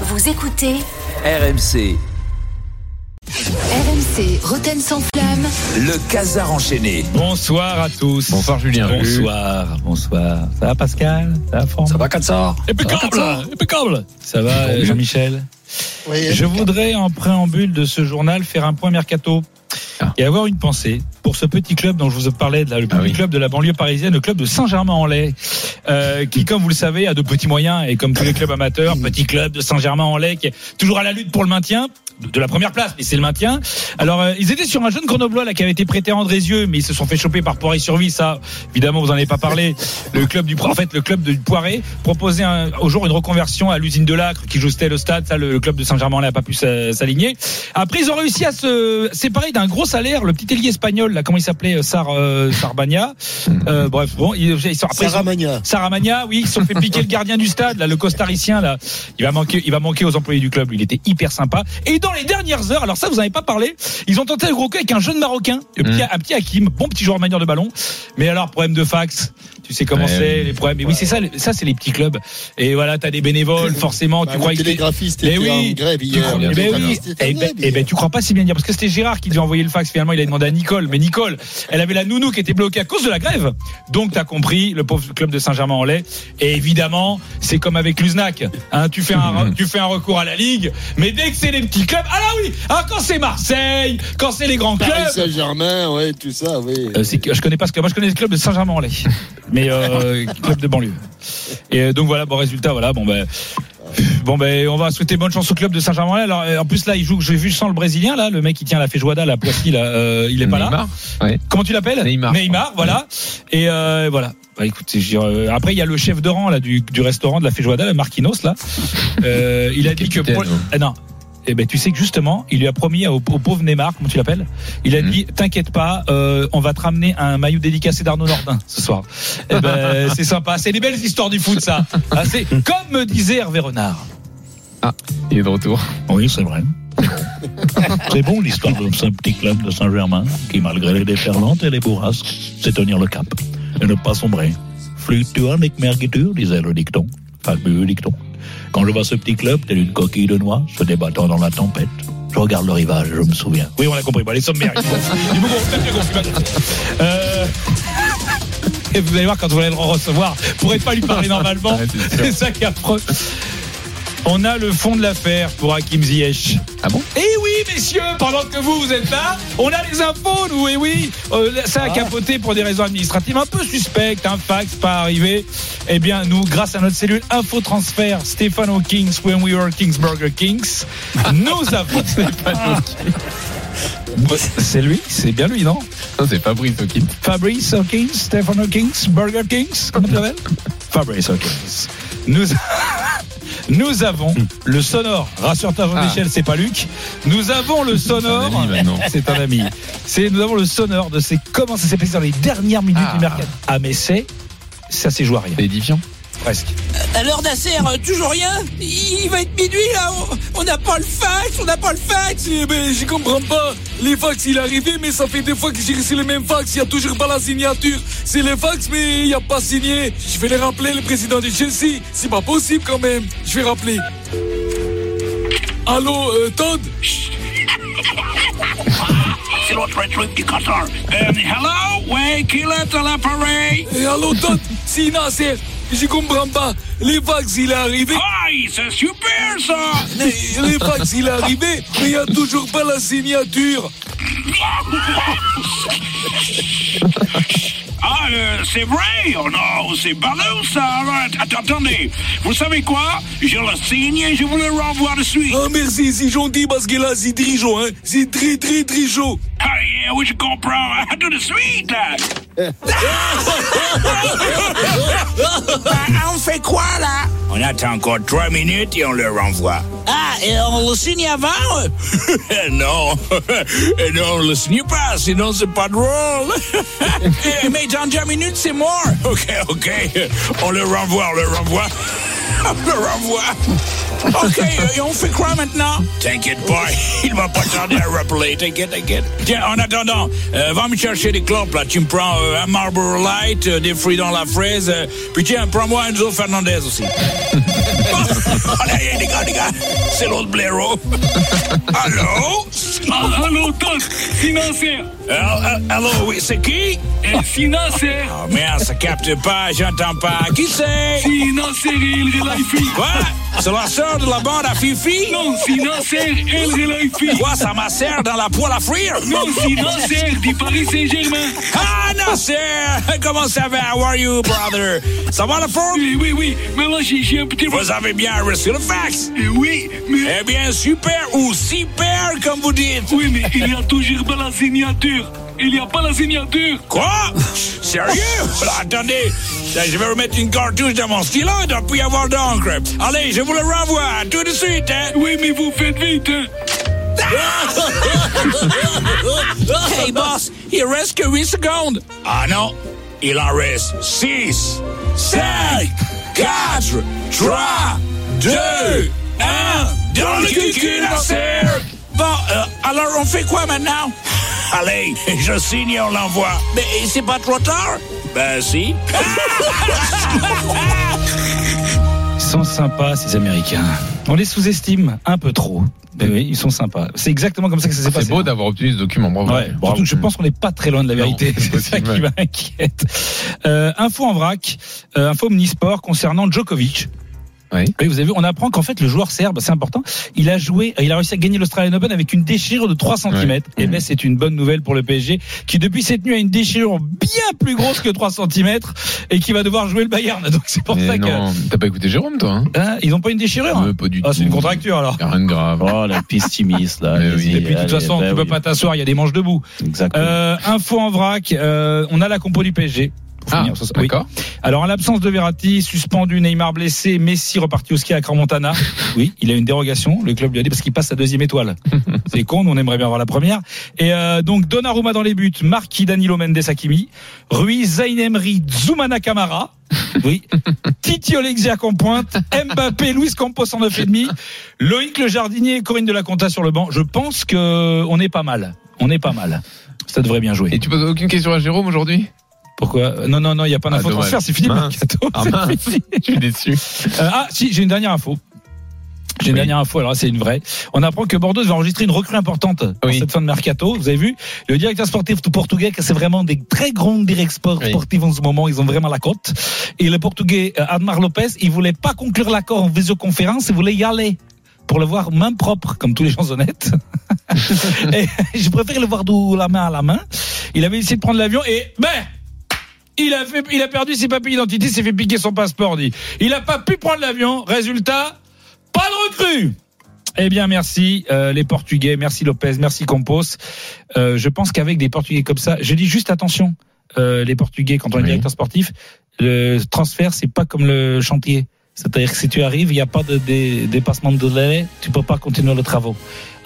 Vous écoutez RMC, RMC Roten sans flamme. le casar enchaîné. Bonsoir à tous. Bonsoir Julien. Bonsoir, bonsoir. Ça va Pascal? Ça va Franck? Ça va, Katsar Impeccable, impeccable. Ça va Jean-Michel? Je voudrais en préambule de ce journal faire un point mercato Ah. et avoir une pensée pour ce petit club dont je vous parlais, là, le petit Ah oui. club de la banlieue parisienne, le club de Saint-Germain-en-Laye, euh, qui, comme vous le savez, a de petits moyens et comme tous les clubs amateurs, petit club de Saint-Germain-en-Laye qui est toujours à la lutte pour le maintien de de la première place, mais c'est le maintien. Alors, euh, ils étaient sur un jeune Grenoblois là qui avait été prêté à Andrézieux, mais ils se sont fait choper par Poiré sur Vie. Ça, évidemment, vous en avez pas parlé. Le club du, en fait, le club du Poiré proposait un, au jour une reconversion à l'usine de l'Acre qui jouait le stade. Ça, le, le club de Saint-Germain-en-Laye a pas pu s'a- s'aligner. Après, ils ont réussi à se séparer d'un gros salaire. Le petit ailier espagnol, là, comment il s'appelait, euh, Sar, euh, Sarbagna. Euh, bref, bon, ils, ils sont après. Saramagna. Saramagna, oui, ils se sont fait piquer le gardien du stade, là, le costaricien, là. Il va manquer, il va manquer aux employés du club. Il était hyper sympa. Et dans les dernières heures, alors ça, vous n'avez pas parlé, ils ont tenté le gros coup avec un jeune marocain, un petit, un petit Hakim, bon petit joueur manière de ballon. Mais alors, problème de fax. Tu sais comment Ouais, c'est, oui. les problèmes. Et oui, c'est ça, les- ça, c'est les petits clubs. Et voilà, t'as des bénévoles, forcément, tu Bah, crois que télégraphiste Mais était oui, en grève hier. eh ben oui, télégraphiste était en eh ben, eh ben, hier. tu crois pas si bien dire parce que c'était Gérard qui devait envoyer le fax. Finalement, il a demandé à Nicole, mais Nicole, elle avait la nounou qui était bloquée à cause de la grève. Donc, t'as compris, le pauvre club de Saint-Germain-en-Laye. Et évidemment, c'est comme avec l'Uznac. Hein, tu fais un, tu fais un recours à la ligue, mais dès que c'est les petits clubs, ah là oui, ah, quand c'est Marseille, quand c'est les grands clubs. Saint-Germain, ouais, tout ça, oui. Euh, je connais pas ce que moi je connais le club de Saint-Germain-en-Laye, mais euh, club de banlieue. Et euh, donc voilà, bon résultat, voilà, bon ben. Bon ben on va souhaiter bonne chance au club de Saint-Germain-en-Laye. Alors euh, en plus là il joue, j'ai vu sans le brésilien là, le mec qui tient la Feijoada, la Poissy là, euh, il est pas là. Neymar Ouais. Comment tu l'appelles Neymar. Neymar, voilà. Et euh, voilà. Bah, écoute, euh, après il y a le chef de rang là du, du restaurant de la Feijoada, le Marquinos là. Euh, il a dit que pour... Ah, non. Eh ben tu sais que justement, il lui a promis au, au pauvre Neymar, comment tu l'appelles? Il a Mhm. dit t'inquiète pas, euh, on va te ramener un maillot dédicacé d'Arnaud Nordin ce soir. Eh ben c'est sympa, c'est les belles histoires du foot ça. Ah, c'est comme me disait Hervé Renard. Il est de retour. Oui, c'est vrai. C'est bon l'histoire de ce petit club de Saint-Germain qui, malgré les déferlantes et les bourrasques, sait tenir le cap et ne pas sombrer. Fluctuant avec mergiture, disait le dicton. Fabuleux dicton. Quand je vois ce petit club, tel une coquille de noix, se débattant dans la tempête, je regarde le rivage je me souviens. Oui, on a compris. Bon, les sommaires. gonfler. Euh, Et vous allez voir quand vous allez le recevoir, vous pourrez pas lui parler normalement. C'est ça qui est affreux. On a le fond de l'affaire pour Hakim Ziyech. Ah bon? Eh oui, messieurs, pendant que vous, vous êtes là, on a les infos, nous, et oui. Euh, ça a capoté pour des raisons administratives un peu suspectes, un fax pas arrivé. Eh bien, nous, grâce à notre cellule Info Transfert, Stefano Kings, when we were Kingsburger Kings, nous avons... C'est lui, c'est bien lui, non? Non, c'est Fabrice Hawkins. Fabrice Hawkins, Stefano Kings, Burger Kings, comment tu l'appelles Fabrice Hawkins. Nous, nous avons le sonore. Rassure-toi, Jean-Michel, c'est pas Luc. Nous avons le sonore. C'est un ami. C'est, nous avons le sonore de ces, comment ça s'est passé dans les dernières minutes Ah. du mercato. Ah, mais c'est, ça s'est joué à rien. C'est édifiant. Presque. Alors Nasser, euh, toujours rien Il va être minuit là, on- n'a pas le fax, on n'a pas le fax Eh ben, je comprends pas. Les fax, il est arrivé, mais ça fait deux fois que j'ai reçu le même fax. Il n'y a toujours pas la signature. C'est le fax, mais il n'y a pas signé. Je vais les rappeler, le président de Chelsea. C'est pas possible quand même. Je vais rappeler. Allô, euh, Todd? C'est l'autre truc du castor. Euh, hello? Ouais, qui est à l'appareil? Allô, Todd? Nasser, je comprends pas. Les fax, il est arrivé. Aïe, c'est super ça! Les, les fax, il est arrivé, mais il n'y a toujours pas la signature. Ah, euh, c'est vrai? Oh non, c'est ballot ça! Alors, att- attendez, vous savez quoi? Je le signe et je vous le renvoie de suite. Ah, merci, c'est gentil parce que là, c'est très chaud, hein. C'est très, très, très chaud. Oui, je comprends. À tout de suite! Bah, On fait quoi là? On attend encore trois minutes et on le renvoie. Ah, et on le signe avant? Non, Et non, on le signe pas, sinon c'est pas drôle. Eh, Mais dans deux minutes, c'est mort ok, ok, on le renvoie, on le renvoie. On le renvoie. Ok, et on fait quoi maintenant? T'inquiète pas, il va pas tarder à rappeler, t'inquiète, t'inquiète. Tiens, en attendant, euh, va me chercher des clopes, là. Tu me prends euh, un Marlboro Light, euh, des fruits dans la fraise, puis tiens, prends-moi Enzo Fernandez aussi. Allez, les gars, les gars, c'est l'autre blaireau. Allô? Ah, allô, Doc, Nasser. Allô, oui, c'est qui? Eh, Nasser. Oh merde, ça capte pas, j'entends pas. Qui c'est? Et El Relaifi. Quoi? C'est la sœur de la bande à Fifi? Non, c'est Nasser et El Relaifi. Quoi, ça m'assère dans la poêle à frire? Non, c'est Nasser du Paris Saint-Germain. Ah, Nasser! Comment ça va? How are you, brother? Ça va la forme? Oui, oui, oui, mais là, j'ai j'ai un petit... Vous avez bien reçu le fax? Eh oui, mais... Eh bien, super ou super, comme vous dites. Oui, mais il y a toujours pas la signature. Il n'y a pas la signature. Quoi? Sérieux? Alors, attendez, je vais remettre une cartouche dans mon stylo, il doit plus y avoir d'encre. Allez, je vous le renvoie, tout de suite, hein? Oui, mais vous faites vite, hein. Hey boss, il reste que 8 secondes. Ah non, il en reste 6, 5, 4, 3, 2, 1, dans le cul, Nasser! Bon, euh, alors on fait quoi maintenant? Allez, je signe et on l'envoie. Mais c'est pas trop tard? Ben si. Ils sont sympas, ces Américains. On les sous-estime un peu trop. Mais oui, ils sont sympas. C'est exactement comme ça que ça s'est passé. C'est beau d'avoir obtenu ce document, bravo. Ouais, surtout que je pense qu'on n'est pas très loin de la vérité. c'est ça qui m'inquiète. Euh, info en vrac, euh, info omnisport concernant Djokovic. Oui. Vous avez vu, on apprend qu'en fait le joueur serbe, c'est important, il a joué, il a réussi à gagner l'Australian Open avec une déchirure de 3 cm. Et ben c'est une bonne nouvelle pour le PSG qui depuis cette nuit a une déchirure bien plus grosse que 3 cm et qui va devoir jouer le Bayern. Donc c'est pour Mais ça que non, t'as pas écouté Jérôme, toi hein Hein, ils ont pas une déchirure. hein Euh, Pas du Ah, tout. c'est une contracture alors. Y a Rien de grave. Oh, la pessimiste, là. Oui. Et puis de toute façon, ben tu peux pas t'asseoir, il y a des manches debout. Exactement. Euh, info en vrac, euh, on a la compo du PSG. Ah. Oui. Alors, en l'absence de Verratti, suspendu, Neymar blessé, Messi reparti au ski à Crans-Montana. Oui, il a une dérogation. Le club lui a dit parce qu'il passe sa deuxième étoile. C'est con, on aimerait bien avoir la première. Et euh, donc, Donnarumma dans les buts, Marquis, Danilo Mendes, Hakimi, Ruiz, Zayn Emery, Zoumana Camara. Oui. Titi Olexiac en pointe, Mbappé, Luis Campos en neuf et demi, Loïc Le Jardinier et Corinne de la Conta sur le banc. Je pense que on est pas mal. On est pas mal. Ça devrait bien jouer. Et tu poses aucune question à Jérôme aujourd'hui? Pourquoi Non, non, non, il n'y a pas d'info Ah, transfert, c'est fini le. Ah je suis déçu. Euh, ah, si, j'ai une dernière info. J'ai une Oui. dernière info, alors c'est une vraie. On apprend que Bordeaux va enregistrer une recrue importante pour Oui. cette fin de mercato. Vous avez vu? Le directeur sportif du Portugais, c'est vraiment des très grands directeurs Oui. sportifs en ce moment, ils ont vraiment la cote. Et le Portugais euh, Admar Lopez, il voulait pas conclure l'accord en visioconférence, il voulait y aller pour le voir main propre, comme tous les gens honnêtes. et je préfère le voir de la main à la main. Il avait essayé de prendre l'avion et ben il a fait, il a perdu ses papiers d'identité, s'est fait piquer son passeport. Dit, il a pas pu prendre l'avion. Résultat, pas de recrue. Eh bien, merci euh, les Portugais, merci Lopez, merci Campos. Euh, je pense qu'avec des Portugais comme ça, je dis juste attention, euh, les Portugais quand on est Oui. directeur sportif, le transfert c'est pas comme le chantier. C'est-à-dire que si tu arrives, il n'y a pas de, dé- dépassement de délai, tu peux pas continuer les travaux.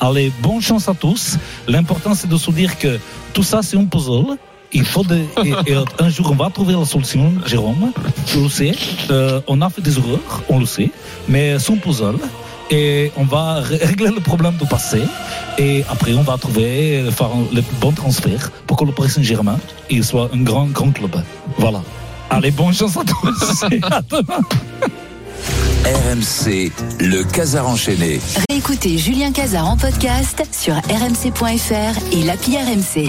Allez, bonne chance à tous. L'important c'est de se dire que tout ça c'est un puzzle. Il faut de, et- et un jour on va trouver la solution, Jérôme. Tu le sais. Euh, on a fait des erreurs, on le sait, mais c'est un puzzle. Et on va ré- régler le problème du passé. Et après, on va trouver, euh, faire le bon transfert pour que le Paris Saint-Germain il soit un grand, grand club. Voilà. Allez, bonne chance à tous. À demain. RMC, le Casar enchaîné. Réécoutez Julien Cazard en podcast sur rmc.fr et l'appli RMC.